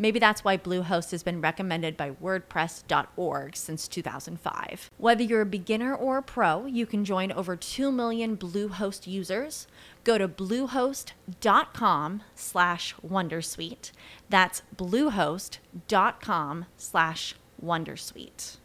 Maybe that's why Bluehost has been recommended by WordPress.org since 2005. Whether you're a beginner or a pro, you can join over 2 million Bluehost users. Go to bluehost.com slash Wondersuite. That's bluehost.com slash Wondersuite.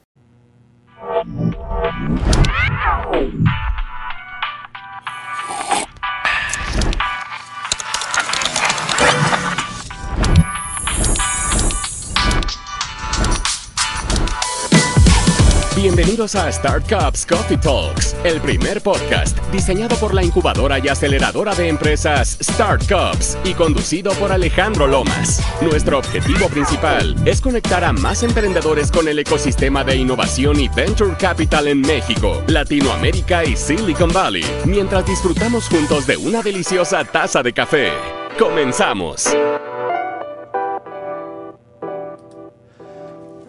Bienvenidos a Startups Coffee Talks, el primer podcast diseñado por la incubadora y aceleradora de empresas Startups y conducido por Alejandro Lomas. Nuestro objetivo principal es conectar a más emprendedores con el ecosistema de innovación y venture capital en México, Latinoamérica y Silicon Valley, mientras disfrutamos juntos de una deliciosa taza de café. Comenzamos.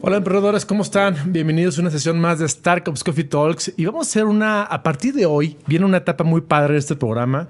Hola emprendedores, ¿cómo están? Bienvenidos a una sesión más de Startups Coffee Talks y vamos a hacer una, a partir de hoy, viene una etapa muy padre de este programa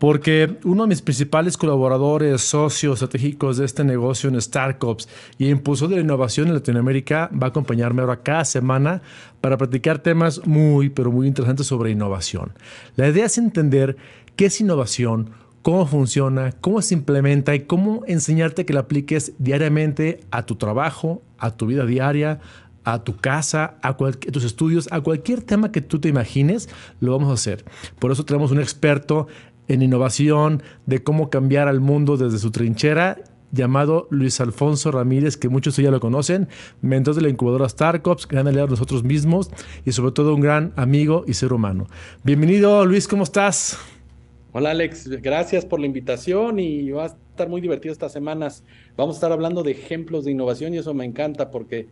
porque uno de mis principales colaboradores, socios estratégicos de este negocio en Startups y impulsor de la innovación en Latinoamérica va a acompañarme ahora cada semana para platicar temas muy, pero muy interesantes sobre innovación. La idea es entender qué es innovación, cómo funciona, cómo se implementa y cómo enseñarte que la apliques diariamente a tu trabajo, a tu vida diaria, a tu casa, a, tus estudios, a cualquier tema que tú te imagines, lo vamos a hacer. Por eso tenemos un experto en innovación, de cómo cambiar al mundo desde su trinchera llamado Luis Alfonso Ramírez, que muchos ya lo conocen, mentor de la incubadora Startups, gran aliado de nosotros mismos y sobre todo un gran amigo y ser humano. Bienvenido Luis, ¿cómo estás? Hola Alex, gracias por la invitación y va a estar muy divertido estas semanas. Vamos a estar hablando de ejemplos de innovación y eso me encanta porque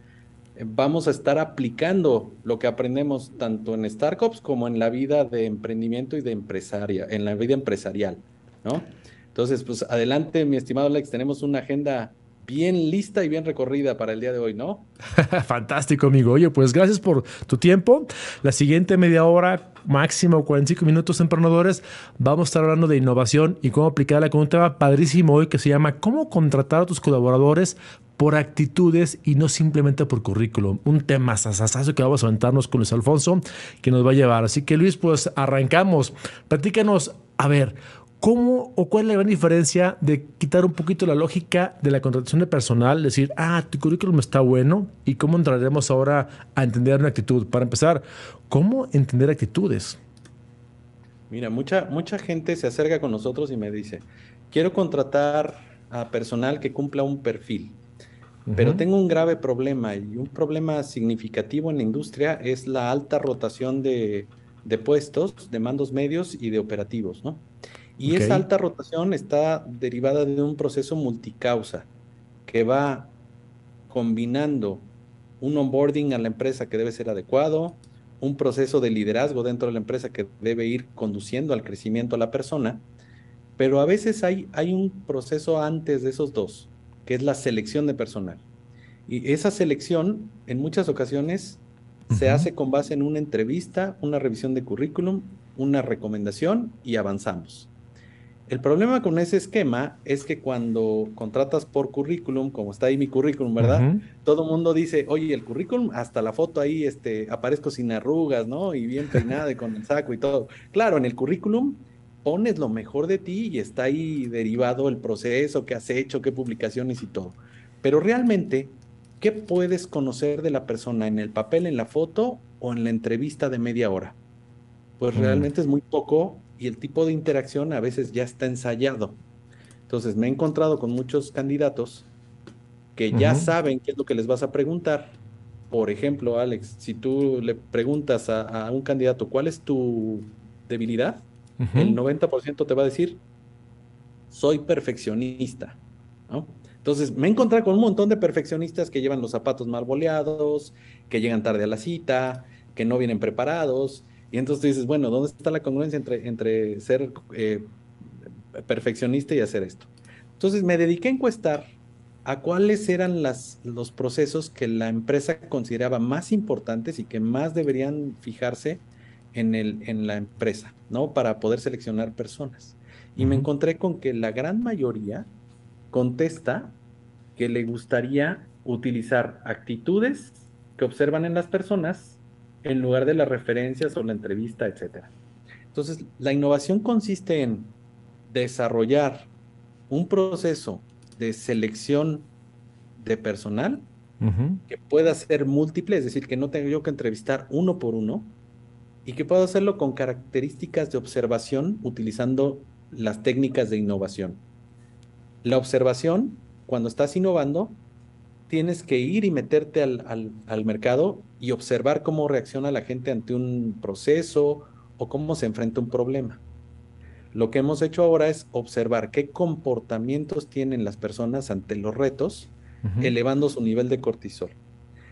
eh, vamos a estar aplicando lo que aprendemos tanto en startups como en la vida de emprendimiento y de empresaria, en la vida empresarial, ¿no? Entonces, pues adelante, mi estimado Alex, tenemos una agenda bien lista y bien recorrida para el día de hoy, ¿no? Fantástico, amigo. Oye, pues gracias por tu tiempo. La siguiente media hora, máximo 45 minutos, emprendedores, vamos a estar hablando de innovación y cómo aplicarla con un tema padrísimo hoy que se llama cómo contratar a tus colaboradores por actitudes y no simplemente por currículum. Un tema sasasazo que vamos a aventarnos con Luis Alfonso que nos va a llevar. Así que Luis, pues arrancamos. Platícanos, a ver, ¿Cómo o cuál es la gran diferencia de quitar un poquito la lógica de la contratación de personal, decir, ah, tu currículum está bueno, y cómo entraremos ahora a entender una actitud? Para empezar, ¿cómo entender actitudes? Mira, mucha, mucha gente se acerca con nosotros y me dice, quiero contratar a personal que cumpla un perfil, pero tengo un grave problema y un problema significativo en la industria es la alta rotación de, de puestos, de mandos medios y de operativos, ¿no? Y esa alta rotación está derivada de un proceso multicausa que va combinando un onboarding a la empresa que debe ser adecuado, un proceso de liderazgo dentro de la empresa que debe ir conduciendo al crecimiento a la persona, pero a veces hay, hay un proceso antes de esos dos, que es la selección de personal. Y esa selección en muchas ocasiones se hace con base en una entrevista, una revisión de currículum, una recomendación y avanzamos. El problema con ese esquema es que cuando contratas por currículum, como está ahí mi currículum, ¿verdad? Todo mundo dice, oye, el currículum, hasta la foto ahí, este, aparezco sin arrugas, ¿no? Y bien peinada y con el saco y todo. Claro, en el currículum pones lo mejor de ti y está ahí derivado el proceso, qué has hecho, qué publicaciones y todo. Pero realmente, ¿qué puedes conocer de la persona en el papel, en la foto o en la entrevista de media hora? Pues realmente es muy poco y el tipo de interacción a veces ya está ensayado. Entonces me he encontrado con muchos candidatos que ya saben qué es lo que les vas a preguntar. Por ejemplo, Alex, si tú le preguntas a, un candidato cuál es tu debilidad, el 90% te va a decir, soy perfeccionista. Entonces me he encontrado con un montón de perfeccionistas que llevan los zapatos mal boleados, que llegan tarde a la cita, que no vienen preparados. Y entonces tú dices, bueno, ¿dónde está la congruencia entre, entre ser eh, perfeccionista y hacer esto. Entonces me dediqué a encuestar a cuáles eran las, los procesos que la empresa consideraba más importantes y que más deberían fijarse en, el, en la empresa, ¿no? Para poder seleccionar personas. Y me encontré con que la gran mayoría contesta que le gustaría utilizar actitudes que observan en las personas en lugar de las referencias o la entrevista, etc. Entonces, la innovación consiste en desarrollar un proceso de selección de personal que pueda ser múltiple, es decir, que no tenga yo que entrevistar uno por uno y que pueda hacerlo con características de observación utilizando las técnicas de innovación. La observación, cuando estás innovando, tienes que ir y meterte al, al mercado y observar cómo reacciona la gente ante un proceso o cómo se enfrenta un problema. Lo que hemos hecho ahora es observar qué comportamientos tienen las personas ante los retos, elevando su nivel de cortisol.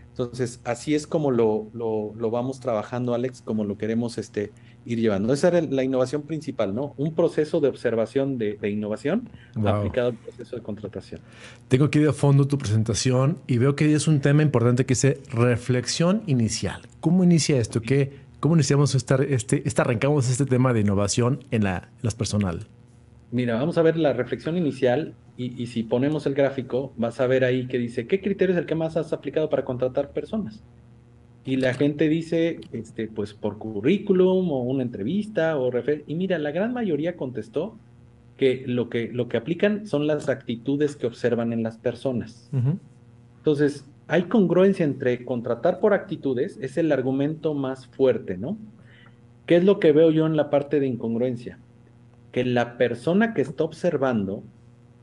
Entonces, así es como lo, lo, vamos trabajando, Alex, como lo queremos este, ir llevando. Esa era la innovación principal, ¿no? Un proceso de observación de, innovación aplicado al proceso de contratación. Tengo aquí de fondo tu presentación y veo que es un tema importante que dice reflexión inicial. ¿Cómo inicia esto? ¿Qué, ¿Cómo iniciamos esta, este, esta, arrancamos este tema de innovación en, la, las personal? Mira, vamos a ver la reflexión inicial y, si ponemos el gráfico, vas a ver ahí que dice, ¿qué criterio es el que más has aplicado para contratar personas? Y la gente dice, este, pues por currículum o una entrevista o refer Y mira, la gran mayoría contestó que lo que, lo que aplican son las actitudes que observan en las personas. Entonces, hay congruencia entre contratar por actitudes, es el argumento más fuerte, ¿no? ¿Qué es lo que veo yo en la parte de incongruencia? Que la persona que está observando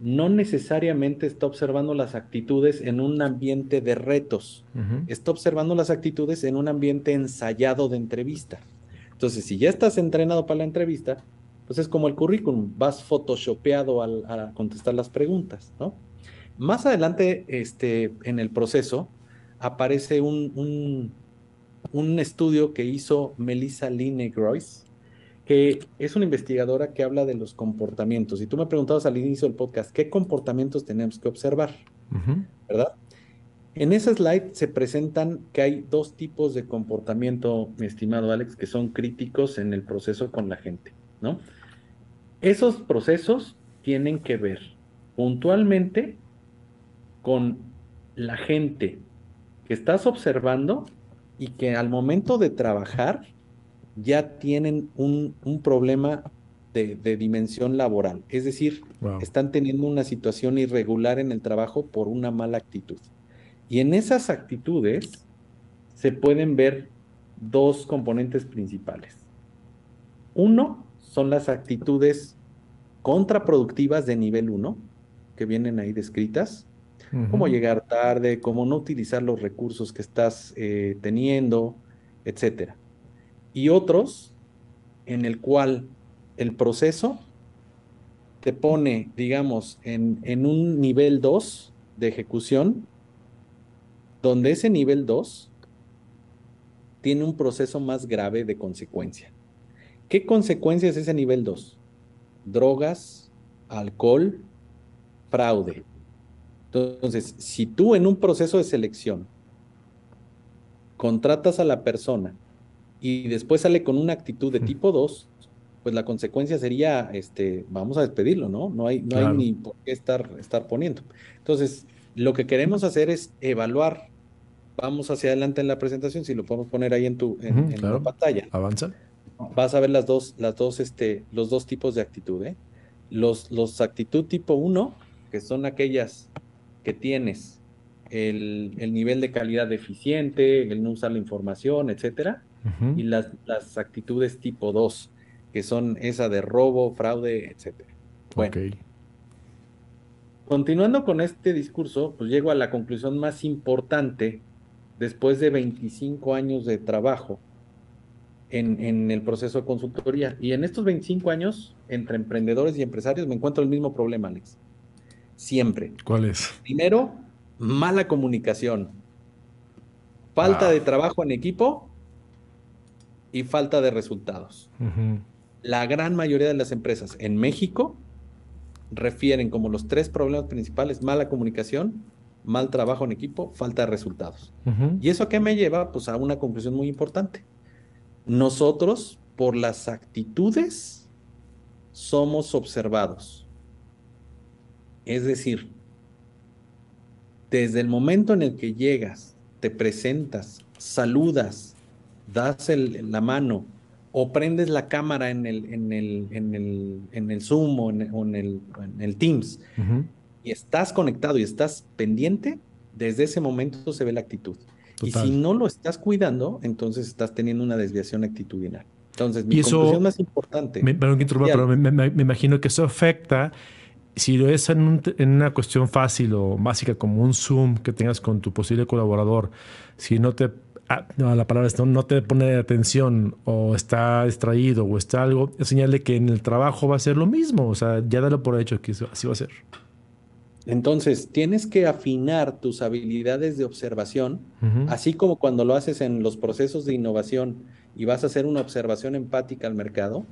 no necesariamente está observando las actitudes en un ambiente de retos, está observando las actitudes en un ambiente ensayado de entrevista. Entonces, si ya estás entrenado para la entrevista, pues es como el currículum, vas photoshopeado al, a contestar las preguntas, ¿no? Más adelante, este, en el proceso, aparece un, un, estudio que hizo Melissa Line Groys, que es una investigadora que habla de los comportamientos. Y tú me preguntabas al inicio del podcast, ¿qué comportamientos tenemos que observar? ¿Verdad? En ese slide se presentan que hay dos tipos de comportamiento, mi estimado Alex, que son críticos en el proceso con la gente, ¿no? Esos procesos tienen que ver puntualmente con la gente que estás observando y que al momento de trabajar ya tienen un, problema de, dimensión laboral. Es decir, están teniendo una situación irregular en el trabajo por una mala actitud. Y en esas actitudes se pueden ver dos componentes principales. Uno son las actitudes contraproductivas de nivel 1, que vienen ahí descritas, cómo llegar tarde, cómo no utilizar los recursos que estás eh, teniendo, etc. Y otros en el cual el proceso te pone, digamos, en, en un nivel 2 de ejecución, donde ese nivel 2 tiene un proceso más grave de consecuencia. ¿Qué consecuencias es ese nivel 2? Drogas, alcohol, fraude. Entonces, si tú en un proceso de selección contratas a la persona y después sale con una actitud de tipo 2, pues la consecuencia sería, este, vamos a despedirlo, ¿no? No hay, no hay ni por qué estar, estar poniendo. Entonces, lo que queremos hacer es evaluar. Vamos hacia adelante en la presentación, si lo podemos poner ahí en tu en, la pantalla. Avanza. Vas a ver las dos, las dos, este, los dos tipos de actitud, ¿eh? Los, los actitud tipo 1, que son aquellas que tienes, el, nivel de calidad deficiente, el no usar la información, etcétera, y las, las, actitudes tipo 2, que son esa de robo, fraude, etcétera. Bueno, continuando con este discurso, pues llego a la conclusión más importante después de 25 años de trabajo en, en, el proceso de consultoría. Y en estos 25 años, entre emprendedores y empresarios, me encuentro el mismo problema, Alex. Siempre. ¿Cuál es? Primero, mala comunicación. Falta de trabajo en equipo y falta de resultados. La gran mayoría de las empresas en México refieren como los tres problemas principales, mala comunicación, mal trabajo en equipo, falta de resultados. ¿Y eso qué me lleva? Pues a una conclusión muy importante. Nosotros, por las actitudes, somos observados. Es decir, desde el momento en el que llegas, te presentas, saludas, das la mano o prendes la cámara en el, en el, en el, en el Zoom o en, el, el, Teams y estás conectado y estás pendiente, desde ese momento se ve la actitud. Y si no lo estás cuidando, entonces estás teniendo una desviación actitudinal. Entonces, mi conclusión más importante. Me, perdón que pero me, me, imagino que eso afecta si lo es en, una cuestión fácil o básica como un Zoom que tengas con tu posible colaborador, si no te, ah, no, la palabra es, no, te pone atención o está distraído o está algo, es señal de que en el trabajo va a ser lo mismo. O sea, ya dalo por hecho que así va a ser. Entonces, tienes que afinar tus habilidades de observación, así como cuando lo haces en los procesos de innovación y vas a hacer una observación empática al mercado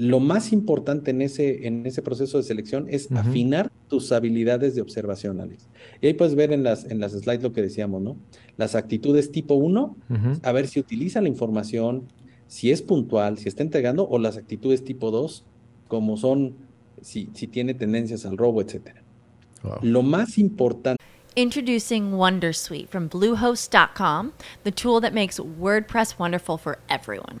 lo más importante en ese, en ese proceso de selección es afinar tus habilidades de observación, Alex. Y ahí puedes ver en las, en las slides lo que decíamos, ¿no? Las actitudes tipo 1, a ver si utiliza la información, si es puntual, si está entregando, o las actitudes tipo 2, como son, si, si tiene tendencias al robo, etc. Lo más importante. Introducing Wondersuite from Bluehost.com, the tool that makes WordPress wonderful for everyone.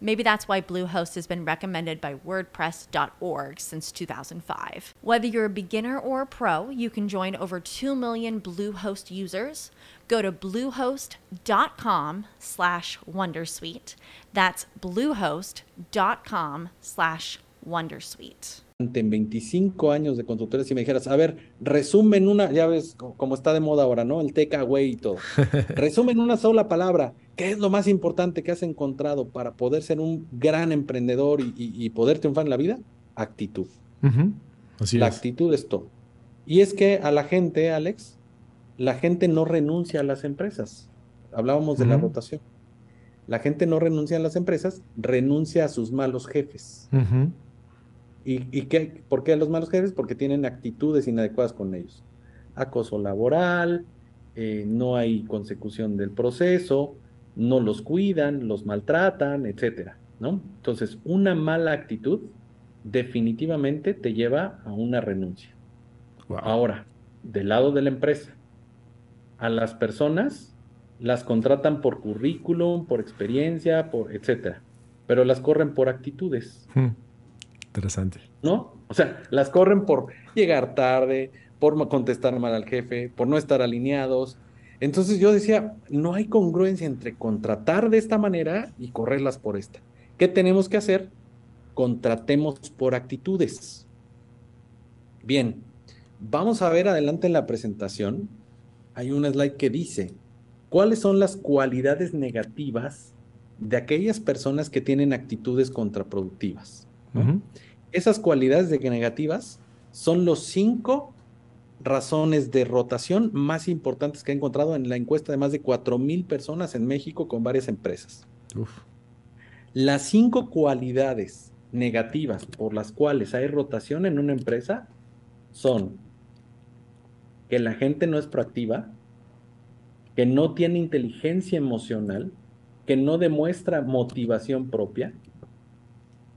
Maybe that's why Bluehost has been recommended by WordPress.org since 2005. Whether you're a beginner or a pro, you can join over 2 million Bluehost users. Go to bluehost.com slash Wondersuite. That's bluehost.com slash Wondersuite. en 25 años de consultoría, si me dijeras, a ver, resumen una, ya ves como está de moda ahora, ¿no? El takeaway y todo. resumen una sola palabra. ¿Qué es lo más importante que has encontrado para poder ser un gran emprendedor y, poder triunfar en la vida? Actitud. la actitud es todo. Y es que a la gente, Alex, la gente no renuncia a las empresas. Hablábamos de la rotación. La gente no renuncia a las empresas, renuncia a sus malos jefes. ¿Y, qué, por qué los malos jefes? Porque tienen actitudes inadecuadas con ellos. Acoso laboral, eh, no hay consecución del proceso, no los cuidan, los maltratan, etcétera, ¿no? Entonces, una mala actitud definitivamente te lleva a una renuncia. Ahora, del lado de la empresa, a las personas las contratan por currículum, por experiencia, por etcétera, pero las corren por actitudes. Hmm. Interesante. ¿No? O sea, las corren por llegar tarde, por contestar mal al jefe, por no estar alineados. Entonces yo decía, no hay congruencia entre contratar de esta manera y correrlas por esta. ¿Qué tenemos que hacer? Contratemos por actitudes. Bien, vamos a ver adelante en la presentación. Hay una slide que dice, ¿cuáles son las cualidades negativas de aquellas personas que tienen actitudes contraproductivas? Esas cualidades de negativas son los cinco razones de rotación más importantes que he encontrado en la encuesta de más de 4.000 personas en México con varias empresas. Las cinco cualidades negativas por las cuales hay rotación en una empresa son que la gente no es proactiva, que no tiene inteligencia emocional, que no demuestra motivación propia,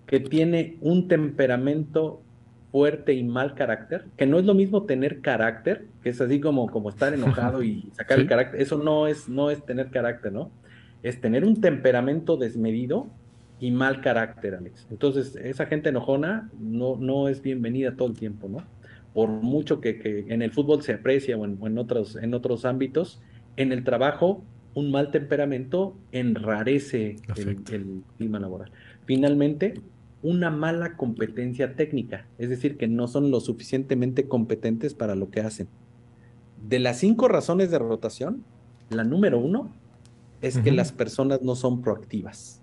que tiene un temperamento fuerte y mal carácter, que no es lo mismo tener carácter, que es así como, como estar enojado y sacar el carácter, eso no es, no es tener carácter, ¿no? Es tener un temperamento desmedido y mal carácter, Alex. Entonces, esa gente enojona no, no es bienvenida todo el tiempo, ¿no? Por mucho que, en el fútbol se aprecia o en, otros, en otros ámbitos, en el trabajo un mal temperamento enrarece el, clima laboral. Finalmente, una mala competencia técnica, es decir, que no son lo suficientemente competentes para lo que hacen. De las cinco razones de rotación, la número uno es que las personas no son proactivas.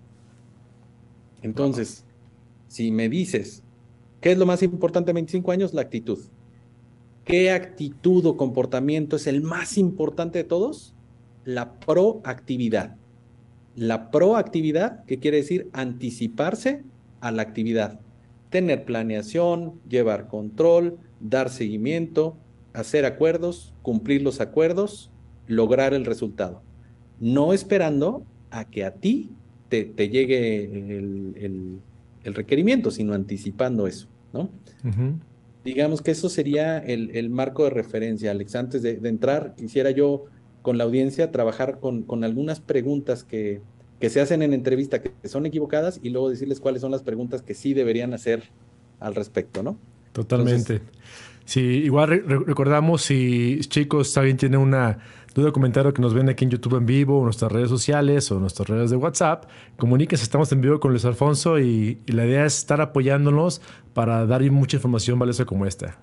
Entonces, si me dices, ¿qué es lo más importante en 25 años? La actitud. ¿Qué actitud o comportamiento es el más importante de todos? La proactividad. La proactividad, que quiere decir anticiparse a la actividad. Tener planeación, llevar control, dar seguimiento, hacer acuerdos, cumplir los acuerdos, lograr el resultado. No esperando a que a ti te, llegue el, requerimiento, sino anticipando eso, ¿no? Digamos que eso sería el, marco de referencia, Alex. Antes de, entrar, quisiera yo con la audiencia trabajar con, con algunas preguntas que, que se hacen en entrevista que son equivocadas y luego decirles cuáles son las preguntas que sí deberían hacer al respecto, ¿no? Totalmente. sí, igual recordamos si chicos también tienen una duda o comentario que nos ven aquí en YouTube en vivo, o nuestras redes sociales o nuestras redes de WhatsApp, comuníquense, estamos en vivo con Luis Alfonso y, y la idea es estar apoyándonos para dar mucha información valiosa como esta.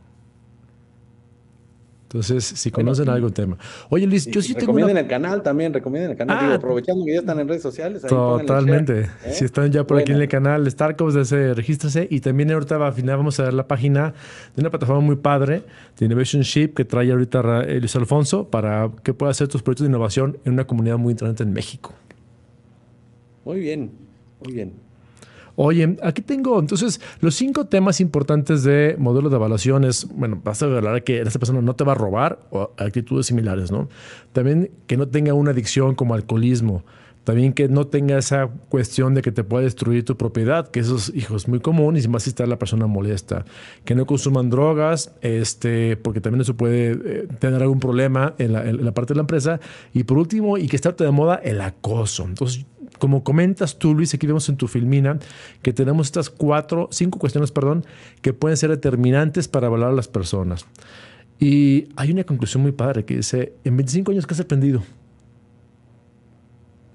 Entonces, si conocen algo tema. Oye, Luis, yo sí tengo. Recomienden el canal también, recomienden el canal. Ah, aprovechando que ya están en redes sociales. totalmente. ¿eh? Si están ya por aquí en el canal Starcops, desde regístrese. Y también ahorita al final vamos a ver la página de una plataforma muy padre de Innovation Ship que trae ahorita Luis Alfonso para que pueda hacer tus proyectos de innovación en una comunidad muy interesante en México. Muy bien, muy bien. Oye, aquí tengo entonces los cinco temas importantes de modelos de evaluaciones. Bueno, vas a hablar que esta persona no te va a robar o actitudes similares, ¿no? También que no tenga una adicción como alcoholismo. También que no tenga esa cuestión de que te pueda destruir tu propiedad, que eso es, es muy común y más si está la persona molesta. Que no consuman drogas, este, porque también eso puede eh, tener algún problema en la, en la, parte de la empresa. Y por último, y que esté de moda, el acoso. Entonces, como comentas tú, Luis, aquí vemos en tu filmina que tenemos estas cuatro, cinco cuestiones, perdón, que pueden ser determinantes para evaluar a las personas. Y hay una conclusión muy padre que dice, en 25 años, ¿qué has aprendido?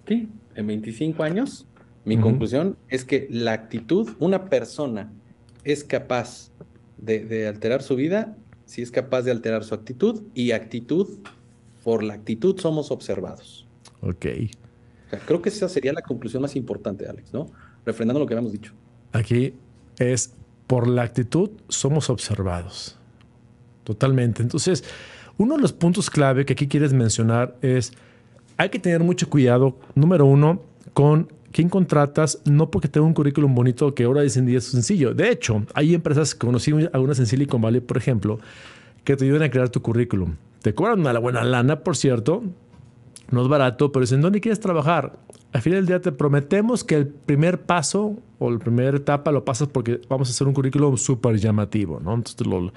Sí, en 25 años, mi conclusión es que la actitud, una persona es capaz de, de alterar su vida si es capaz de alterar su actitud y actitud, por la actitud somos observados. Ok creo que esa sería la conclusión más importante, Alex, ¿no? Refrendando lo que habíamos dicho. Aquí es, por la actitud somos observados. Totalmente. Entonces, uno de los puntos clave que aquí quieres mencionar es, hay que tener mucho cuidado, número uno, con quién contratas, no porque tenga un currículum bonito que ahora dicen es sencillo. De hecho, hay empresas, conocí algunas en Silicon Valley, por ejemplo, que te ayudan a crear tu currículum. Te cobran una buena lana, por cierto, no es barato, pero dicen, ¿dónde quieres trabajar? Al final del día te prometemos que el primer paso o la primera etapa lo pasas porque vamos a hacer un currículum súper llamativo, ¿no? Entonces lo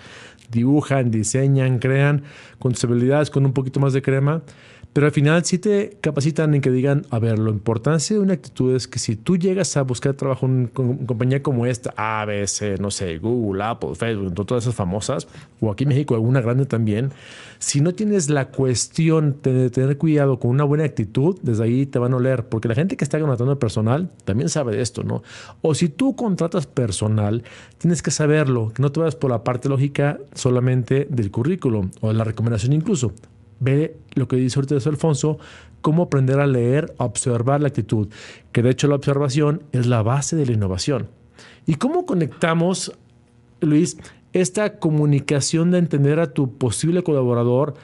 dibujan, diseñan, crean con tus habilidades, con un poquito más de crema pero al final sí te capacitan en que digan, a ver, la importancia de una actitud es que si tú llegas a buscar trabajo en una compañía como esta, ABC, no sé, Google, Apple, Facebook, todas esas famosas, o aquí en México alguna grande también, si no tienes la cuestión de tener cuidado con una buena actitud, desde ahí te van a oler, porque la gente que está contratando personal también sabe de esto, ¿no? O si tú contratas personal, tienes que saberlo, no te vayas por la parte lógica solamente del currículum o de la recomendación incluso ve lo que dice ahorita Alfonso, cómo aprender a leer, a observar la actitud, que de hecho la observación es la base de la innovación. ¿Y cómo conectamos, Luis, esta comunicación de entender a tu posible colaborador?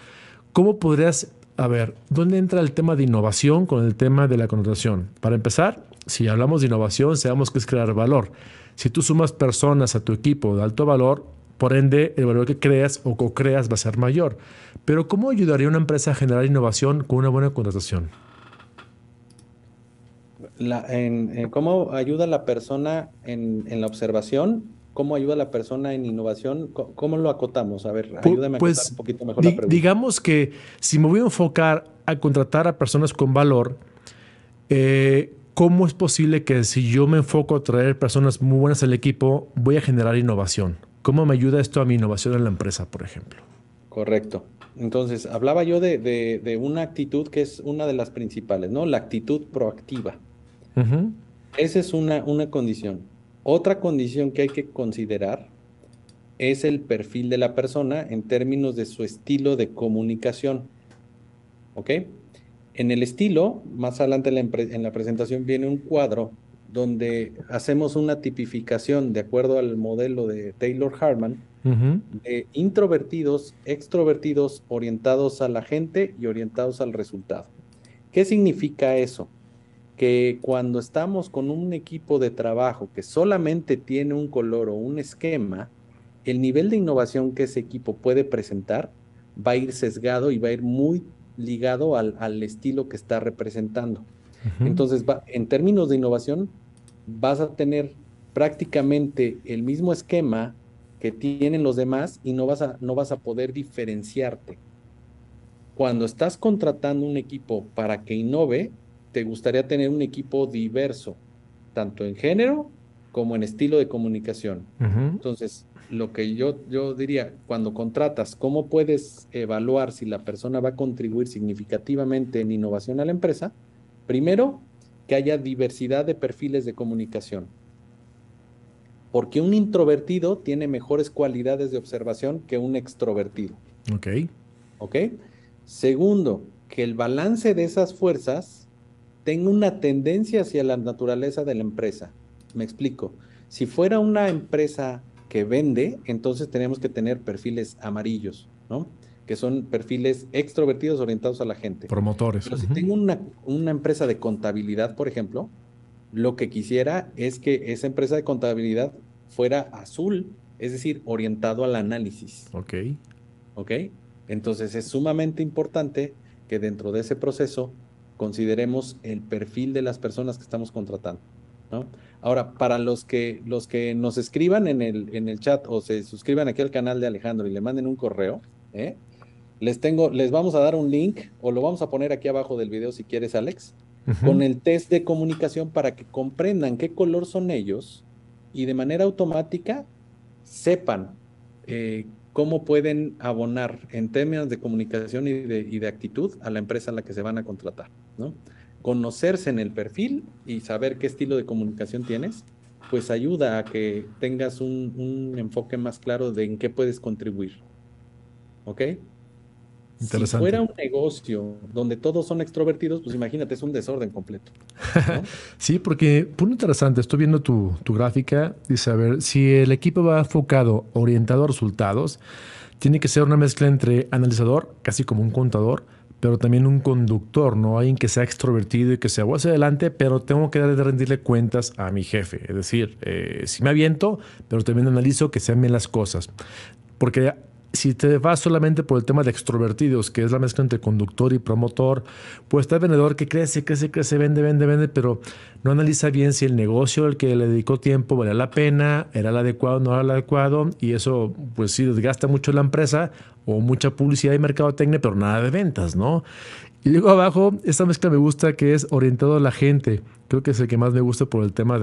¿Cómo podrías, a ver, dónde entra el tema de innovación con el tema de la contratación? Para empezar, si hablamos de innovación, sabemos que es crear valor. Si tú sumas personas a tu equipo de alto valor, Por ende, el valor que creas o co-creas va a ser mayor. Pero ¿cómo ayudaría una empresa a generar innovación con una buena contratación? en, ¿Cómo ayuda la persona en, la observación? ¿Cómo ayuda la persona en innovación? ¿Cómo, lo acotamos? A ver, ayúdame a pues, acotar un poquito mejor la pregunta. Digamos que si me voy a enfocar a contratar a personas con valor, eh, ¿cómo es posible que si yo me enfoco a traer personas muy buenas al equipo, voy a generar innovación? ¿Cómo me ayuda esto a mi innovación en la empresa, por ejemplo? Correcto. Entonces, hablaba yo de, una actitud que es una de las principales, ¿no? La actitud proactiva. Esa es una, una condición. Otra condición que hay que considerar es el perfil de la persona en términos de su estilo de comunicación. ¿Ok? En el estilo, más adelante en la, presentación viene un cuadro donde hacemos una tipificación de acuerdo al modelo de Taylor Harman de introvertidos, extrovertidos, orientados a la gente y orientados al resultado. ¿Qué significa eso? Que cuando estamos con un equipo de trabajo que solamente tiene un color o un esquema, el nivel de innovación que ese equipo puede presentar va a ir sesgado y va a ir muy ligado al, estilo que está representando. Entonces, en términos de innovación, vas a tener prácticamente el mismo esquema que tienen los demás y no vas a, no vas a poder diferenciarte. Cuando estás contratando un equipo para que innove, te gustaría tener un equipo diverso, tanto en género como en estilo de comunicación. Entonces, lo que yo, yo diría, cuando contratas, ¿cómo puedes evaluar si la persona va a contribuir significativamente en innovación a la empresa? Primero, que haya diversidad de perfiles de comunicación. Porque un introvertido tiene mejores cualidades de observación que un extrovertido. Ok. Ok. Segundo, que el balance de esas fuerzas tenga una tendencia hacia la naturaleza de la empresa. Me explico. Si fuera una empresa que vende, entonces tenemos que tener perfiles amarillos, ¿no? Que son perfiles extrovertidos orientados a la gente. Promotores. Pero si tengo una, una empresa de contabilidad, por ejemplo, lo que quisiera es que esa empresa de contabilidad fuera azul, es decir, orientado al análisis. Ok. Ok. Entonces es sumamente importante que dentro de ese proceso consideremos el perfil de las personas que estamos contratando. ¿no? Ahora, para los que, los que nos escriban en el, en el chat o se suscriban aquí al canal de Alejandro y le manden un correo, ¿eh? Les, tengo, les vamos a dar un link o lo vamos a poner aquí abajo del video si quieres, Alex, con el test de comunicación para que comprendan qué color son ellos y de manera automática sepan eh, cómo pueden abonar en términos de comunicación y de, y de actitud a la empresa a la que se van a contratar, ¿no? conocerse en el perfil y saber qué estilo de comunicación tienes, pues ayuda a que tengas un, enfoque más claro de en qué puedes contribuir. ¿Ok? Si fuera un negocio donde todos son extrovertidos, pues imagínate, es un desorden completo. sí, porque, punto interesante, estoy viendo tu, tu gráfica, dice, a ver, si el equipo va enfocado, orientado a resultados, tiene que ser una mezcla entre analizador, casi como un contador, pero también un conductor, ¿no? Alguien que sea extrovertido y que sea voy hacia adelante, pero tengo que rendirle cuentas a mi jefe. Es decir, eh, si me aviento, pero también analizo que sean bien las cosas. Porque si te vas solamente por el tema de extrovertidos, que es la mezcla entre conductor y promotor, pues está el vendedor que crece, crece, crece, vende, vende, vende, pero no analiza bien si el negocio al que le dedicó tiempo vale la pena, era el adecuado, no era el adecuado, y eso pues sí desgasta mucho la empresa o mucha publicidad y mercadotecnia, pero nada de ventas, ¿no? Y luego abajo, esta mezcla me gusta que es orientado a la gente. Creo que es el que más me gusta por el tema de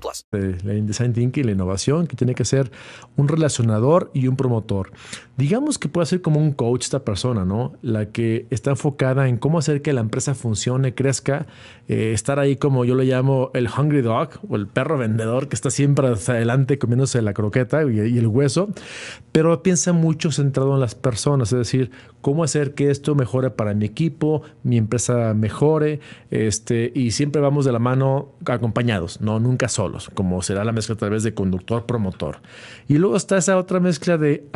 plus. de la design thinking, la innovación, que tiene que ser un relacionador y un promotor. Digamos que puede ser como un coach esta persona, ¿no? La que está enfocada en cómo hacer que la empresa funcione, crezca, eh, estar ahí como yo le llamo el hungry dog o el perro vendedor que está siempre adelante comiéndose la croqueta y, y el hueso, pero piensa mucho centrado en las personas, es decir, cómo hacer que esto mejore para mi equipo, mi empresa mejore, este, y siempre vamos de la mano acompañados, no nunca solos, como será la mezcla a través de conductor-promotor. Y luego está esa otra mezcla de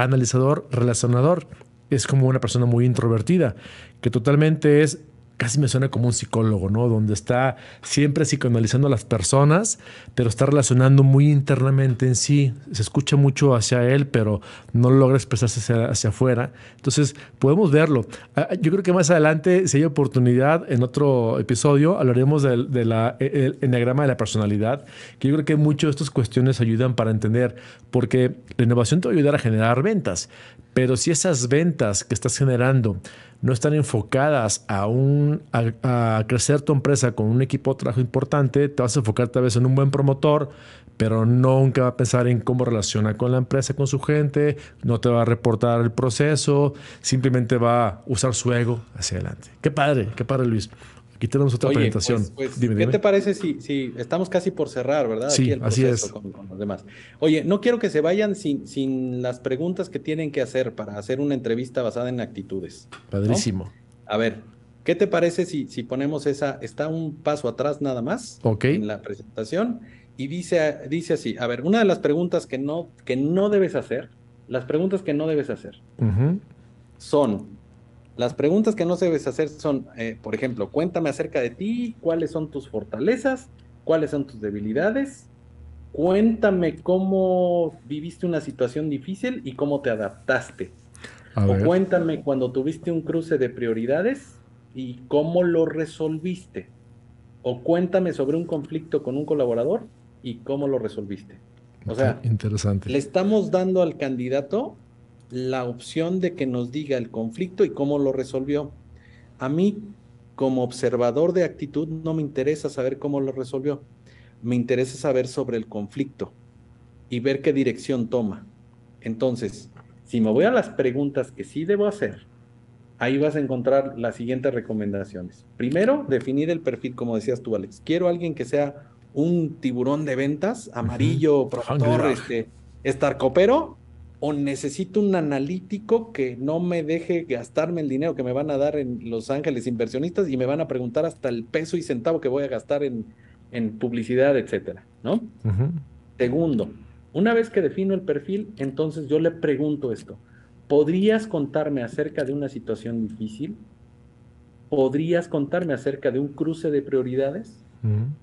analizador-relacionador. Es como una persona muy introvertida, que totalmente es casi me suena como un psicólogo, ¿no? Donde está siempre psicoanalizando a las personas, pero está relacionando muy internamente en sí. Se escucha mucho hacia él, pero no logra expresarse hacia, afuera. Entonces, podemos verlo. Ah, Yo creo que más adelante, si hay oportunidad, en otro episodio, hablaremos del de la, el enneagrama de la personalidad, que yo creo que muchas de estas cuestiones ayudan para entender, porque la innovación te va a ayudar a generar ventas, pero si esas ventas que estás generando no están enfocadas a, un, a, crecer tu empresa con un equipo de trabajo importante, te vas a enfocar tal vez en un buen promotor, pero nunca va a pensar en cómo relaciona con la empresa, con su gente, no te va a reportar el proceso, simplemente va a usar su ego hacia adelante. Qué padre, qué padre Luis. Aquí tenemos otra Oye, presentación. Pues, pues, Dime, ¿Qué dime. te parece si, si estamos casi por cerrar, verdad? Sí, Aquí el así es. Con, con los demás. Oye, no quiero que se vayan sin, sin las preguntas que tienen que hacer para hacer una entrevista basada en actitudes. ¿no? Padrísimo. A ver, ¿qué te parece si, si ponemos esa, está un paso atrás nada más en la presentación y dice, dice así, a ver, una de las preguntas que no, que no debes hacer, las preguntas que no debes hacer son, las preguntas que no debes hacer son, eh, por ejemplo, cuéntame acerca de ti, cuáles son tus fortalezas, cuáles son tus debilidades, cuéntame cómo viviste una situación difícil y cómo te adaptaste. A O ver. cuéntame cuando tuviste un cruce de prioridades y cómo lo resolviste. O cuéntame sobre un conflicto con un colaborador y cómo lo resolviste. O sea, Interesante. le estamos dando al candidato la opción de que nos diga el conflicto y cómo lo resolvió. A mí, como observador de actitud, no me interesa saber cómo lo resolvió. Me interesa saber sobre el conflicto y ver qué dirección toma. Entonces, si me voy a las preguntas que sí debo hacer, ahí vas a encontrar las siguientes recomendaciones. Primero, definir el perfil, como decías tú, Alex. Quiero alguien que sea un tiburón de ventas, amarillo, promotor, Hungry este, estar copero, o necesito un analítico que no me deje gastarme el dinero que me van a dar en Los Ángeles inversionistas y me van a preguntar hasta el peso y centavo que voy a gastar en, en publicidad, etcétera, ¿no? Segundo, una vez que defino el perfil, entonces yo le pregunto esto. ¿Podrías contarme acerca de una situación difícil? ¿Podrías contarme acerca de un cruce de prioridades?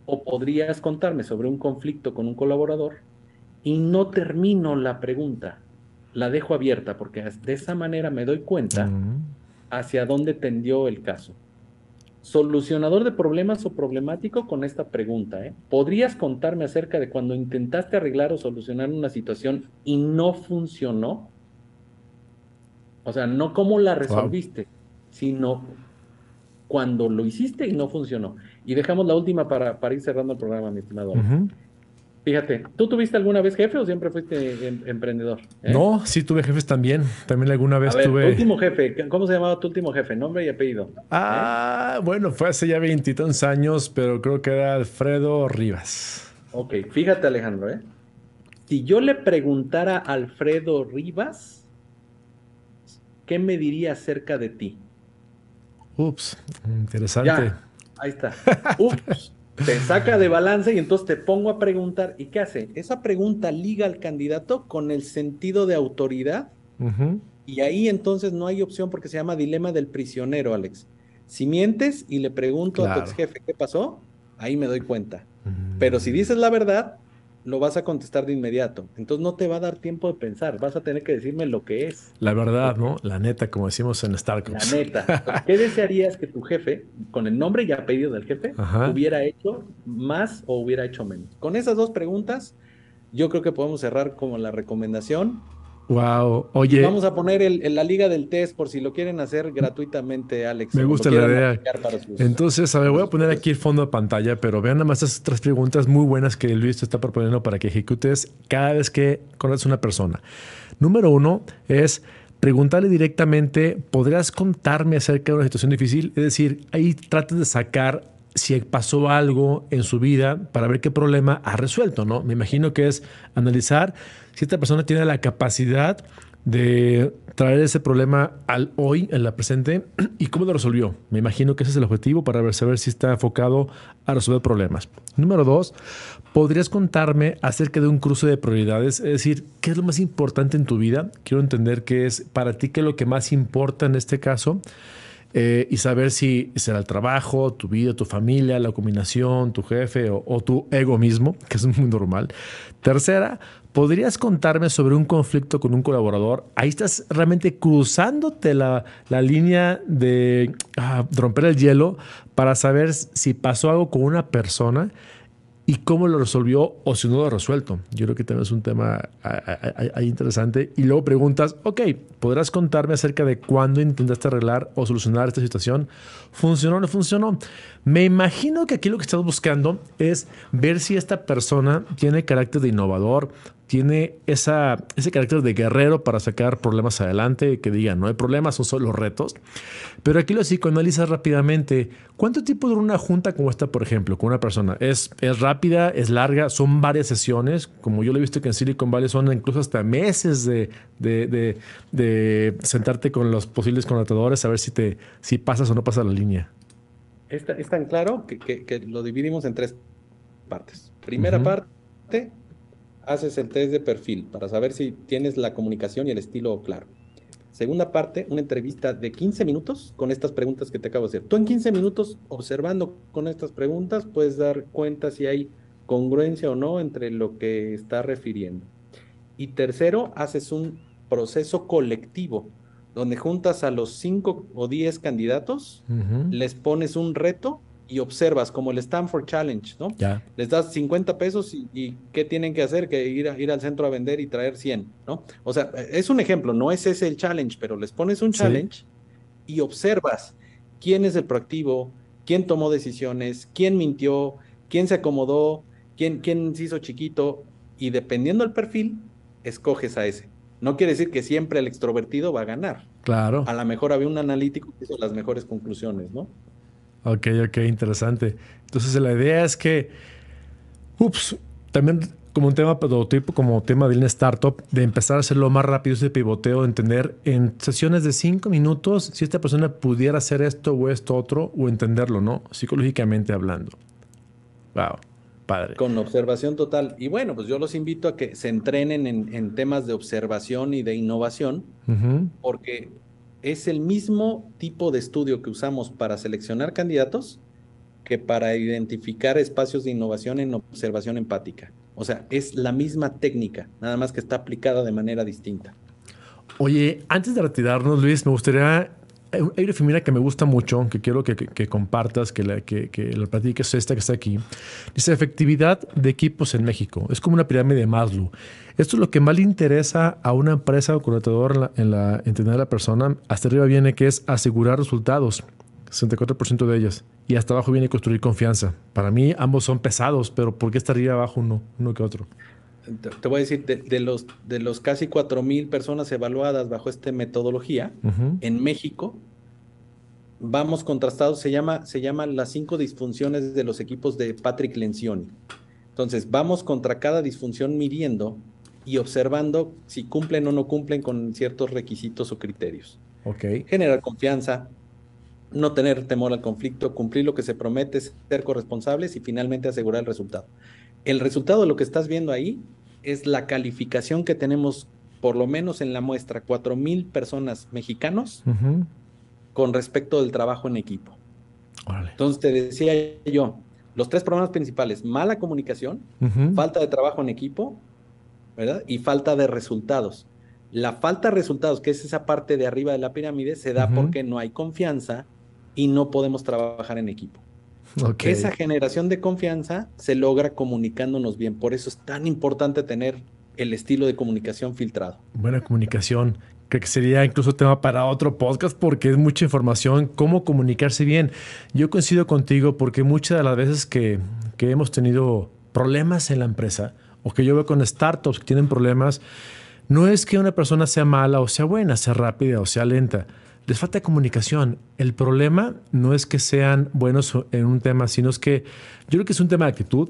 ¿O podrías contarme sobre un conflicto con un colaborador? Y no termino la pregunta, la dejo abierta porque de esa manera me doy cuenta hacia dónde tendió el caso. Solucionador de problemas o problemático con esta pregunta. ¿eh? ¿Podrías contarme acerca de cuando intentaste arreglar o solucionar una situación y no funcionó? O sea, no cómo la resolviste, sino cuando lo hiciste y no funcionó. Y dejamos la última para, para ir cerrando el programa, mi estimado. Fíjate, ¿tú tuviste alguna vez jefe o siempre fuiste em- emprendedor? eh? No, sí tuve jefes también. También alguna vez A ver, tuve. tu último jefe, ¿cómo se llamaba tu último jefe? Nombre y apellido. Ah, bueno, fue hace ya veintitantos años, pero creo que era Alfredo Rivas. Ok, fíjate Alejandro, ¿eh? Si yo le preguntara a Alfredo Rivas, ¿qué me diría acerca de ti? Ups, interesante. Ya, ahí está. Ups, te saca de balance y entonces te pongo a preguntar. ¿Y qué hace? Esa pregunta liga al candidato con el sentido de autoridad. Y ahí entonces no hay opción porque se llama dilema del prisionero, Alex. Si mientes y le pregunto a tu ex jefe qué pasó, ahí me doy cuenta. Pero si dices la verdad, lo vas a contestar de inmediato. Entonces no te va a dar tiempo de pensar, vas a tener que decirme lo que es. La verdad, ¿no? La neta, como decimos en Starbucks. La neta. ¿Qué desearías que tu jefe, con el nombre y apellido del jefe, hubiera hecho más o hubiera hecho menos? Con esas dos preguntas, yo creo que podemos cerrar como la recomendación Wow, oye. Vamos a poner el, la liga del test por si lo quieren hacer gratuitamente, Alex. Me gusta la idea. Entonces, a ver, voy a poner aquí el fondo de pantalla, pero vean nada más estas tres preguntas muy buenas que Luis te está proponiendo para que ejecutes cada vez que conoces una persona. Número uno es preguntarle directamente, ¿podrías contarme acerca de una situación difícil? Es decir, ahí trates de sacar si pasó algo en su vida para ver qué problema ha resuelto, ¿no? Me imagino que es analizar si esta persona tiene la capacidad de traer ese problema al hoy, en la presente, y cómo lo resolvió. Me imagino que ese es el objetivo para saber si está enfocado a resolver problemas. Número dos, ¿podrías contarme acerca de un cruce de prioridades? Es decir, ¿qué es lo más importante en tu vida? Quiero entender qué es para ti, qué es lo que más importa en este caso. Eh, y saber si será el trabajo, tu vida, tu familia, la combinación, tu jefe o, tu ego mismo, que es muy normal. Tercera, ¿podrías contarme sobre un conflicto con un colaborador? Ahí estás realmente cruzándote la, la línea de ah, romper el hielo para saber si pasó algo con una persona y cómo lo resolvió o si no lo ha resuelto. Yo creo que también es un tema ahí interesante. Y luego preguntas, ok, ¿podrás contarme acerca de cuándo intentaste arreglar o solucionar esta situación? ¿Funcionó o no funcionó? Me imagino que aquí lo que estás buscando es ver si esta persona tiene carácter de innovador, tiene esa, ese carácter de guerrero para sacar problemas adelante, que digan, no hay problemas, son solo retos. Pero aquí lo psicoanalizas rápidamente. ¿Cuánto tiempo dura una junta como esta, por ejemplo, con una persona? ¿Es, ¿Es rápida? ¿Es larga? ¿Son varias sesiones? Como yo lo he visto que en Silicon Valley son incluso hasta meses de, de, de, sentarte con los posibles contratadores a ver si, te, si pasas o no pasas la línea. Es, es tan claro que, que, lo dividimos en tres partes. Primera parte, haces el test de perfil para saber si tienes la comunicación y el estilo claro. Segunda parte, una entrevista de 15 minutos con estas preguntas que te acabo de hacer. Tú en 15 minutos, observando con estas preguntas, puedes dar cuenta si hay congruencia o no entre lo que está refiriendo. Y tercero, haces un proceso colectivo donde juntas a los 5 o 10 candidatos, les pones un reto y observas como el Stanford Challenge, ¿no? Ya. Les das 50 pesos y, ¿qué tienen que hacer? Que ir, ir al centro a vender y traer 100, ¿no? O sea, es un ejemplo, no es ese el challenge, pero les pones un challenge y observas quién es el proactivo, quién tomó decisiones, quién mintió, quién se acomodó, quién, quién se hizo chiquito y dependiendo del perfil, escoges a ese. No quiere decir que siempre el extrovertido va a ganar. Claro. A lo mejor había un analítico que hizo las mejores conclusiones, ¿no? Ok, ok, interesante. Entonces la idea es que, ups, también como un tema prototipo, como tema de una startup, de empezar a hacerlo más rápido ese pivoteo, entender en sesiones de cinco minutos si esta persona pudiera hacer esto o esto otro, o entenderlo, ¿no? Psicológicamente hablando. Wow. Padre. Con observación total. Y bueno, pues yo los invito a que se entrenen en, temas de observación y de innovación, porque es el mismo tipo de estudio que usamos para seleccionar candidatos que para identificar espacios de innovación en observación empática. O sea, es la misma técnica, nada más que está aplicada de manera distinta. Oye, antes de retirarnos, Luis, me gustaría hay una femina que me gusta mucho, que quiero que, que, compartas, que la, que, que la platiques, esta que está aquí. Dice, efectividad de equipos en México. Es como una pirámide de Maslow. Esto es lo que más le interesa a una empresa o contratador en la, entender a la persona. Hasta arriba viene que es asegurar resultados, 64% de ellas. Y hasta abajo viene construir confianza. Para mí ambos son pesados, pero ¿por qué está arriba abajo uno, uno que otro? Te voy a decir, de, los, de los casi 4.000 personas evaluadas bajo esta metodología, en México, vamos contrastados, se llama, se llaman las cinco disfunciones de los equipos de Patrick Lencioni. Entonces, vamos contra cada disfunción midiendo y observando si cumplen o no cumplen con ciertos requisitos o criterios. Ok. Generar confianza, no tener temor al conflicto, cumplir lo que se promete, ser corresponsables y finalmente asegurar el resultado. El resultado de lo que estás viendo ahí es la calificación que tenemos, por lo menos en la muestra, 4,000 personas mexicanos con respecto del trabajo en equipo. Órale. Entonces te decía yo, los tres problemas principales, mala comunicación, falta de trabajo en equipo, ¿verdad? Y falta de resultados. La falta de resultados, que es esa parte de arriba de la pirámide, se da porque no hay confianza y no podemos trabajar en equipo. Esa generación de confianza se logra comunicándonos bien. Por eso es tan importante tener el estilo de comunicación filtrado. Buena comunicación. Creo que sería incluso tema para otro podcast porque es mucha información, cómo comunicarse bien. Yo coincido contigo porque muchas de las veces que, que hemos tenido problemas en la empresa o que yo veo con startups que tienen problemas, no es que una persona sea mala o sea buena, sea rápida o sea lenta. Les falta comunicación. El problema no es que sean buenos en un tema, sino es que yo creo que es un tema de actitud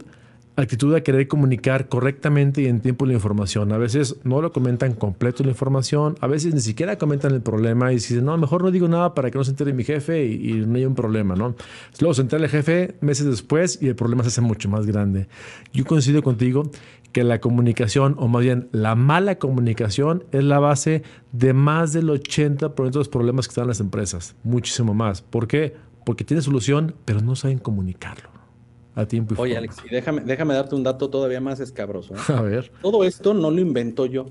actitud a querer comunicar correctamente y en tiempo la información. A veces no lo comentan completo la información, a veces ni siquiera comentan el problema y dicen, no, mejor no digo nada para que no se entere mi jefe y, no haya un problema, ¿no? Luego se entera el jefe meses después y el problema se hace mucho más grande. Yo coincido contigo que la comunicación, o más bien la mala comunicación, es la base de más del 80% de los problemas que están en las empresas. Muchísimo más. ¿Por qué? Porque tiene solución, pero no saben comunicarlo a tiempo y Oye. Alex, y déjame, déjame darte un dato todavía más escabroso. ¿eh? A ver. Todo esto no lo invento yo.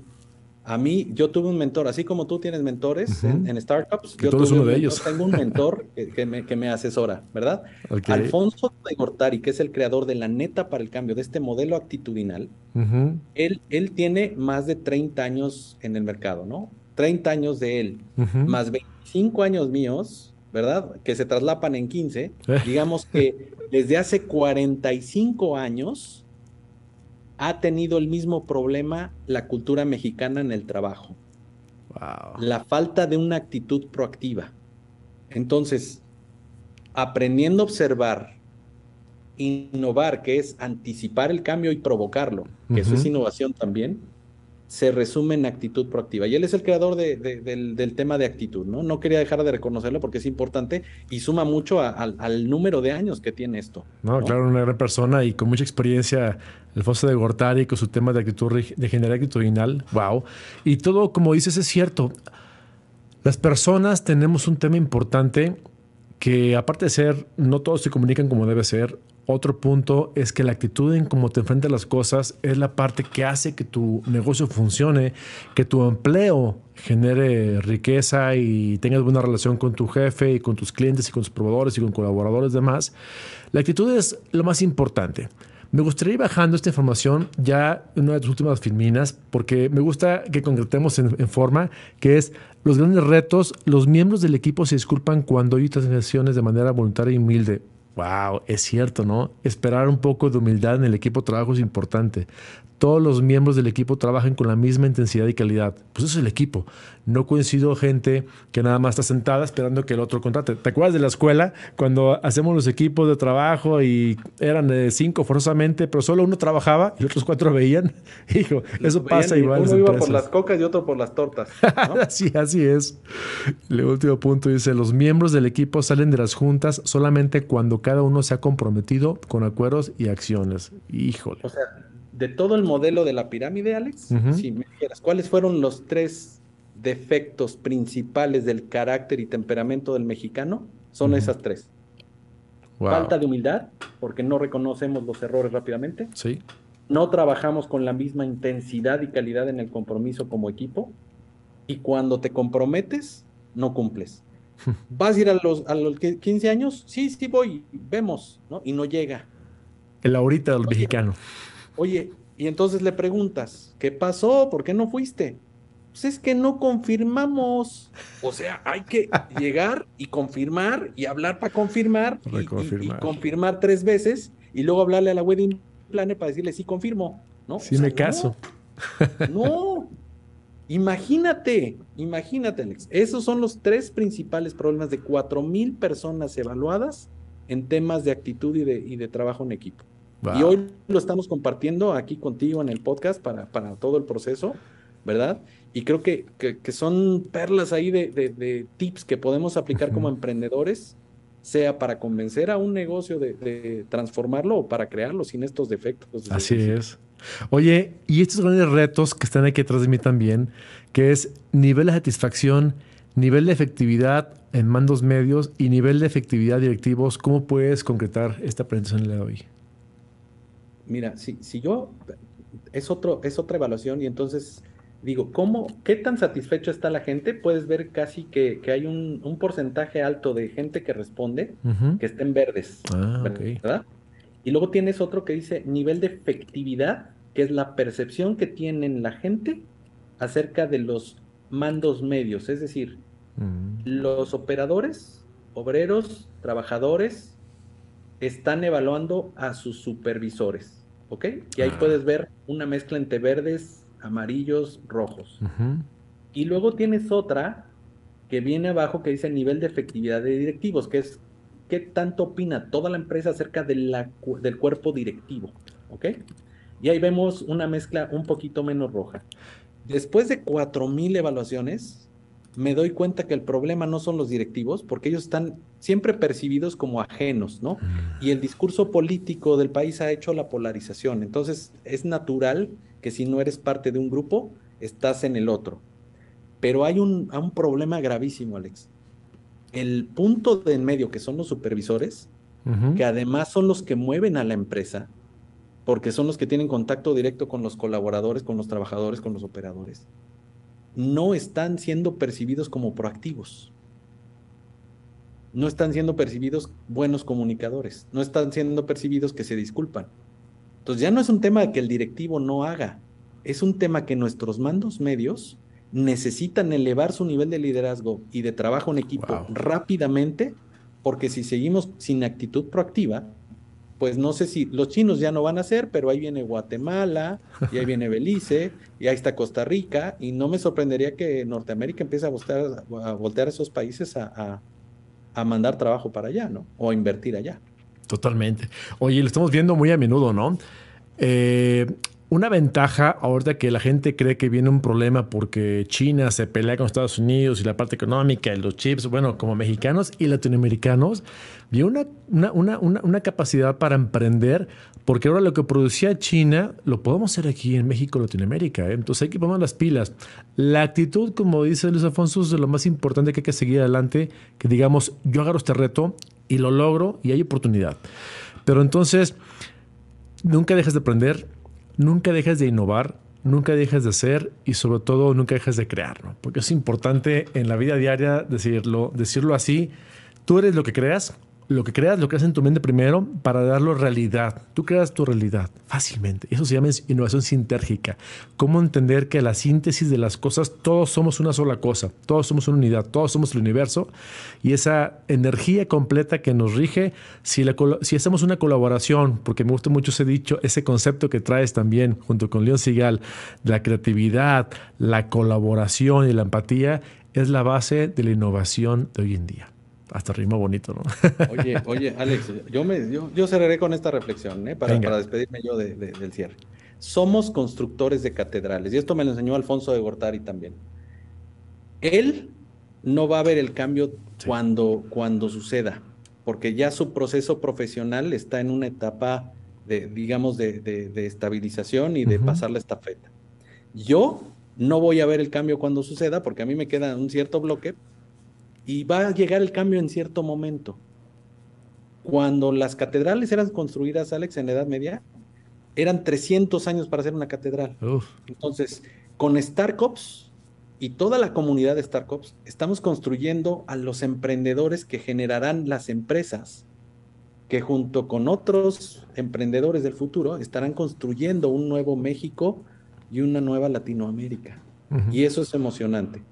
A mí, yo tuve un mentor, así como tú tienes mentores en, en startups, Que yo eres tuve uno un de mentor, ellos. tengo un mentor que, que me, que me asesora, ¿verdad? Alfonso de Gortari, que es el creador de la neta para el cambio, de este modelo actitudinal, él, él tiene más de 30 años en el mercado, ¿no? 30 años de él, ujú. más 25 años míos, ¿verdad? Que se traslapan en 15. Eh. Digamos que desde hace 45 años ha tenido el mismo problema la cultura mexicana en el trabajo, Wow. la falta de una actitud proactiva. Entonces, aprendiendo a observar, innovar, que es anticipar el cambio y provocarlo, que eso es innovación también, se resume en actitud proactiva. Y él es el creador de- de- del, del tema de actitud, ¿no? No quería dejar de reconocerlo porque es importante y suma mucho a- al, al número de años que tiene esto. No, claro, una gran persona y con mucha experiencia, Alfonso de Gortari, con su tema de actitud de generar actitudinal. Wow. Y todo, como dices, es cierto. Las personas tenemos un tema importante que, aparte de ser, no todos se comunican como debe ser. Otro punto es que la actitud en cómo te enfrentas las cosas es la parte que hace que tu negocio funcione, que tu empleo genere riqueza y tengas buena relación con tu jefe y con tus clientes y con tus proveedores y con colaboradores demás. La actitud es lo más importante. Me gustaría ir bajando esta información ya en una de tus últimas filminas, porque me gusta que concretemos en, en forma, que es los grandes retos. Los miembros del equipo se disculpan cuando hay transacciones de manera voluntaria y humilde. Wow, es cierto, ¿no? Esperar un poco de humildad en el equipo de trabajo es importante. Todos los miembros del equipo trabajan con la misma intensidad y calidad. Pues eso es el equipo. No coincido gente que nada más está sentada esperando que el otro contrate. ¿Te acuerdas de la escuela cuando hacemos los equipos de trabajo y eran de cinco forzosamente, pero solo uno trabajaba y otros cuatro veían? Hijo, eso pasa igual. en Uno iba por las cocas y otro por las tortas. ¿no? Así, así es. El último punto dice, los miembros del equipo salen de las juntas solamente cuando cada uno se ha comprometido con acuerdos y acciones. Híjole. O sea, de todo el modelo de la pirámide, Alex, si me dijeras, ¿cuáles fueron los tres defectos principales del carácter y temperamento del mexicano? Son esas tres. Wow. Falta de humildad, porque no reconocemos los errores rápidamente. Sí. No trabajamos con la misma intensidad y calidad en el compromiso como equipo. Y cuando te comprometes, no cumples. ¿Vas a ir a los, a los 15 años? Sí, sí voy, vemos, ¿no? Y no llega. El ahorita del mexicano. Oye, y entonces le preguntas, ¿qué pasó? ¿Por qué no fuiste? Pues es que no confirmamos. O sea, hay que llegar y confirmar y hablar para confirmar y- y, y Reconfirmar. confirmar tres veces y luego hablarle a la wedding planner para decirle sí confirmo, ¿no? Sí O sea, me no, caso. No, imagínate, imagínate, Alex. Esos son los tres principales problemas de cuatro mil personas evaluadas en temas de actitud y de, y de trabajo en equipo. Y hoy lo estamos compartiendo aquí contigo en el podcast para, para todo el proceso, ¿verdad? Y creo que, que, que son perlas ahí de, de, de, tips que podemos aplicar como emprendedores, sea para convencer a un negocio de, de transformarlo o para crearlo sin estos defectos. Así es. Oye, y estos grandes retos que están aquí atrás de mí también, que es nivel de satisfacción, nivel de efectividad en mandos medios y nivel de efectividad directivos, ¿cómo puedes concretar esta presentación de hoy? Mira, si, si yo, es, otro, es otra evaluación y entonces digo, ¿cómo, qué tan satisfecho está la gente? Puedes ver casi que, que hay un, un, porcentaje alto de gente que responde uh -huh. que está en verdes, ah, ¿verdad? Okay. Y luego tienes otro que dice nivel de efectividad, que es la percepción que tienen la gente acerca de los mandos medios, es decir, uh -huh. los operadores, obreros, trabajadores, están evaluando a sus supervisores, ¿ok? Y ahí ah. puedes ver una mezcla entre verdes, amarillos, rojos. Uh -huh. Y luego tienes otra que viene abajo que dice nivel de efectividad de directivos, que es qué tanto opina toda la empresa acerca de la, del cuerpo directivo, ¿ok? Y ahí vemos una mezcla un poquito menos roja. Después de 4.000 evaluaciones, me doy cuenta que el problema no son los directivos, porque ellos están siempre percibidos como ajenos, ¿no? Y el discurso político del país ha hecho la polarización. Entonces, es natural que si no eres parte de un grupo, estás en el otro. Pero hay un, un problema gravísimo, Alex. El punto de en medio, que son los supervisores, uh -huh. que además son los que mueven a la empresa, porque son los que tienen contacto directo con los colaboradores, con los trabajadores, con los operadores, no están siendo percibidos como proactivos. No están siendo percibidos buenos comunicadores. No están siendo percibidos que se disculpan. Entonces ya no es un tema que el directivo no haga, es un tema que nuestros mandos medios necesitan elevar su nivel de liderazgo y de trabajo en equipo wow. rápidamente, porque si seguimos sin actitud proactiva, pues no sé si los chinos ya no van a hacer, pero ahí viene Guatemala, y ahí viene Belice, y ahí está Costa Rica, y no me sorprendería que Norteamérica empiece a voltear a, voltear a esos países a, a, a mandar trabajo para allá, ¿no? O a invertir allá. Totalmente. Oye, lo estamos viendo muy a menudo, ¿no? Eh, una ventaja ahorita que la gente cree que viene un problema porque China se pelea con Estados Unidos y la parte económica y los chips, bueno, como mexicanos y latinoamericanos, vio una, una, una, una, capacidad para emprender porque ahora lo que producía China lo podemos hacer aquí en México, Latinoamérica. ¿eh? Entonces hay que poner las pilas. La actitud, como dice Luis Afonso, es lo más importante que hay que seguir adelante, que digamos, yo agarro este reto y lo logro y hay oportunidad. Pero entonces, nunca dejes de aprender, nunca dejes de innovar, nunca dejes de hacer y sobre todo nunca dejes de crear, ¿no? porque es importante en la vida diaria decirlo, decirlo así, tú eres lo que creas, lo que creas, lo creas en tu mente primero para darlo realidad. Tú creas tu realidad fácilmente. Eso se llama innovación sintérgica. Cómo entender que la síntesis de las cosas, todos somos una sola cosa, todos somos una unidad, todos somos el universo y esa energía completa que nos rige, si, hacemos una colaboración, porque me gusta mucho ese dicho, ese concepto que traes también junto con León Sigal, la creatividad, la colaboración y la empatía, es la base de la innovación de hoy en día. Hasta rima bonito, ¿no? Oye, oye, Alex, yo, me, yo, yo cerraré con esta reflexión, ¿eh? Para, para despedirme yo de, de, del cierre. Somos constructores de catedrales, y esto me lo enseñó Alfonso de Gortari también. Él no va a ver el cambio sí. cuando, cuando suceda, porque ya su proceso profesional está en una etapa de, digamos, de, de, de estabilización y de uh -huh. pasar la estafeta. Yo no voy a ver el cambio cuando suceda, porque a mí me queda un cierto bloque, y va a llegar el cambio en cierto momento. Cuando las catedrales eran construidas, Alex, en la Edad Media, eran 300 años para hacer una catedral. Uf. Entonces, con Starcops y toda la comunidad de Starcops, estamos construyendo a los emprendedores que generarán las empresas que junto con otros emprendedores del futuro estarán construyendo un nuevo México y una nueva Latinoamérica. Uh -huh. Y eso es emocionante.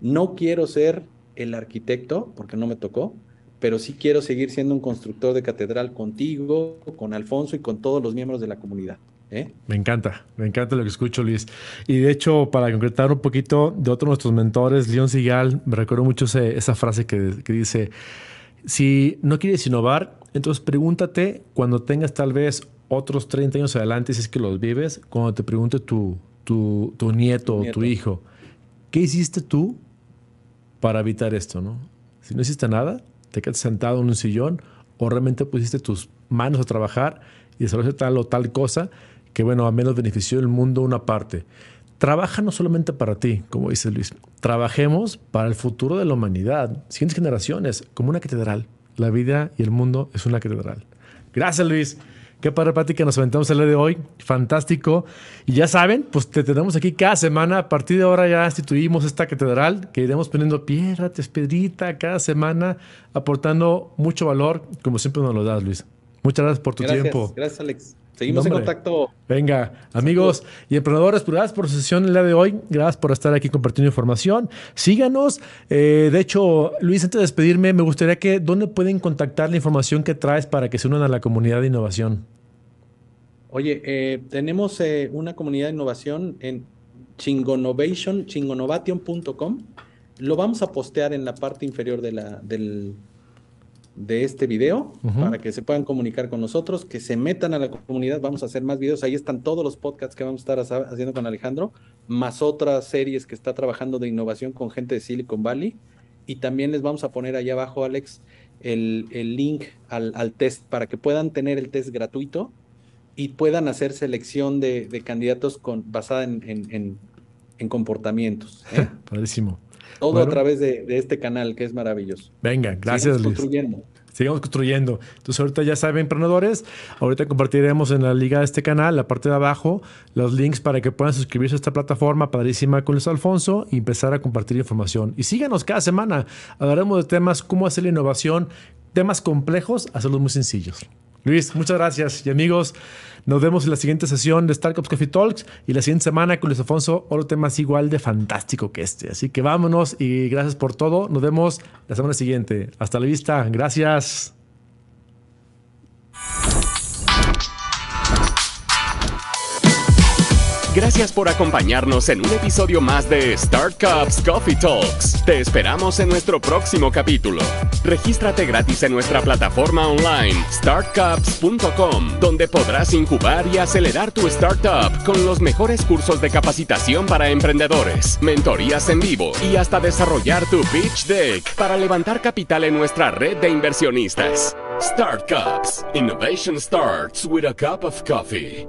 No quiero ser el arquitecto, porque no me tocó, pero sí quiero seguir siendo un constructor de catedral contigo, con Alfonso y con todos los miembros de la comunidad. ¿eh? Me encanta, me encanta lo que escucho, Luis. Y de hecho, para concretar un poquito de otro de nuestros mentores, León Sigal, me recuerdo mucho ese, esa frase que, que dice, si no quieres innovar, entonces pregúntate cuando tengas tal vez otros 30 años adelante, si es que los vives, cuando te pregunte tu, tu, tu nieto o tu hijo. ¿Qué hiciste tú para evitar esto? ¿no? Si no hiciste nada, te quedas sentado en un sillón o realmente pusiste tus manos a trabajar y desarrollaste tal o tal cosa que, bueno, a menos benefició el mundo una parte. Trabaja no solamente para ti, como dice Luis, trabajemos para el futuro de la humanidad, siguientes generaciones, como una catedral. La vida y el mundo es una catedral. Gracias, Luis. Qué padre que nos aventamos el día de hoy. Fantástico. Y ya saben, pues te tenemos aquí cada semana. A partir de ahora ya instituimos esta catedral que iremos poniendo piedra, piedrita cada semana, aportando mucho valor, como siempre nos lo das, Luis. Muchas gracias por tu tiempo. Gracias, Alex. Seguimos en contacto. Venga, amigos y emprendedores, gracias por su sesión el día de hoy. Gracias por estar aquí compartiendo información. Síganos. Eh, de hecho, Luis, antes de despedirme, me gustaría que, ¿dónde pueden contactar la información que traes para que se unan a la comunidad de innovación? Oye, eh, tenemos eh, una comunidad de innovación en chingonovation, chingonovation.com. Lo vamos a postear en la parte inferior de la, del, de este video para que se puedan comunicar con nosotros, que se metan a la comunidad. Vamos a hacer más videos. Ahí están todos los podcasts que vamos a estar haciendo con Alejandro, más otras series que está trabajando de innovación con gente de Silicon Valley. Y también les vamos a poner allá abajo, Alex, el, link al, test para que puedan tener el test gratuito y puedan hacer selección de, candidatos con, basada en, comportamientos. ¿eh? Padrísimo. Todo a través de, este canal que es maravilloso. Venga, gracias construyendo. Sigamos construyendo. Entonces ahorita ya saben, emprendedores, ahorita compartiremos en la liga de este canal, la parte de abajo, los links para que puedan suscribirse a esta plataforma padrísima con Luis Alfonso y empezar a compartir información. Y síganos cada semana. Hablaremos de temas, cómo hacer la innovación, temas complejos, hacerlos muy sencillos. Luis, muchas gracias. Y amigos, nos vemos en la siguiente sesión de Startups Coffee Talks y la siguiente semana con Luis Alfonso, otro tema igual de fantástico que este. Así que vámonos y gracias por todo. Nos vemos la semana siguiente. Hasta la vista. Gracias. Gracias por acompañarnos en un episodio más de Startups Coffee Talks. Te esperamos en nuestro próximo capítulo. Regístrate gratis en nuestra plataforma online startcups.com, donde podrás incubar y acelerar tu startup con los mejores cursos de capacitación para emprendedores, mentorías en vivo y hasta desarrollar tu pitch deck para levantar capital en nuestra red de inversionistas. Startups. Innovation starts with a cup of coffee.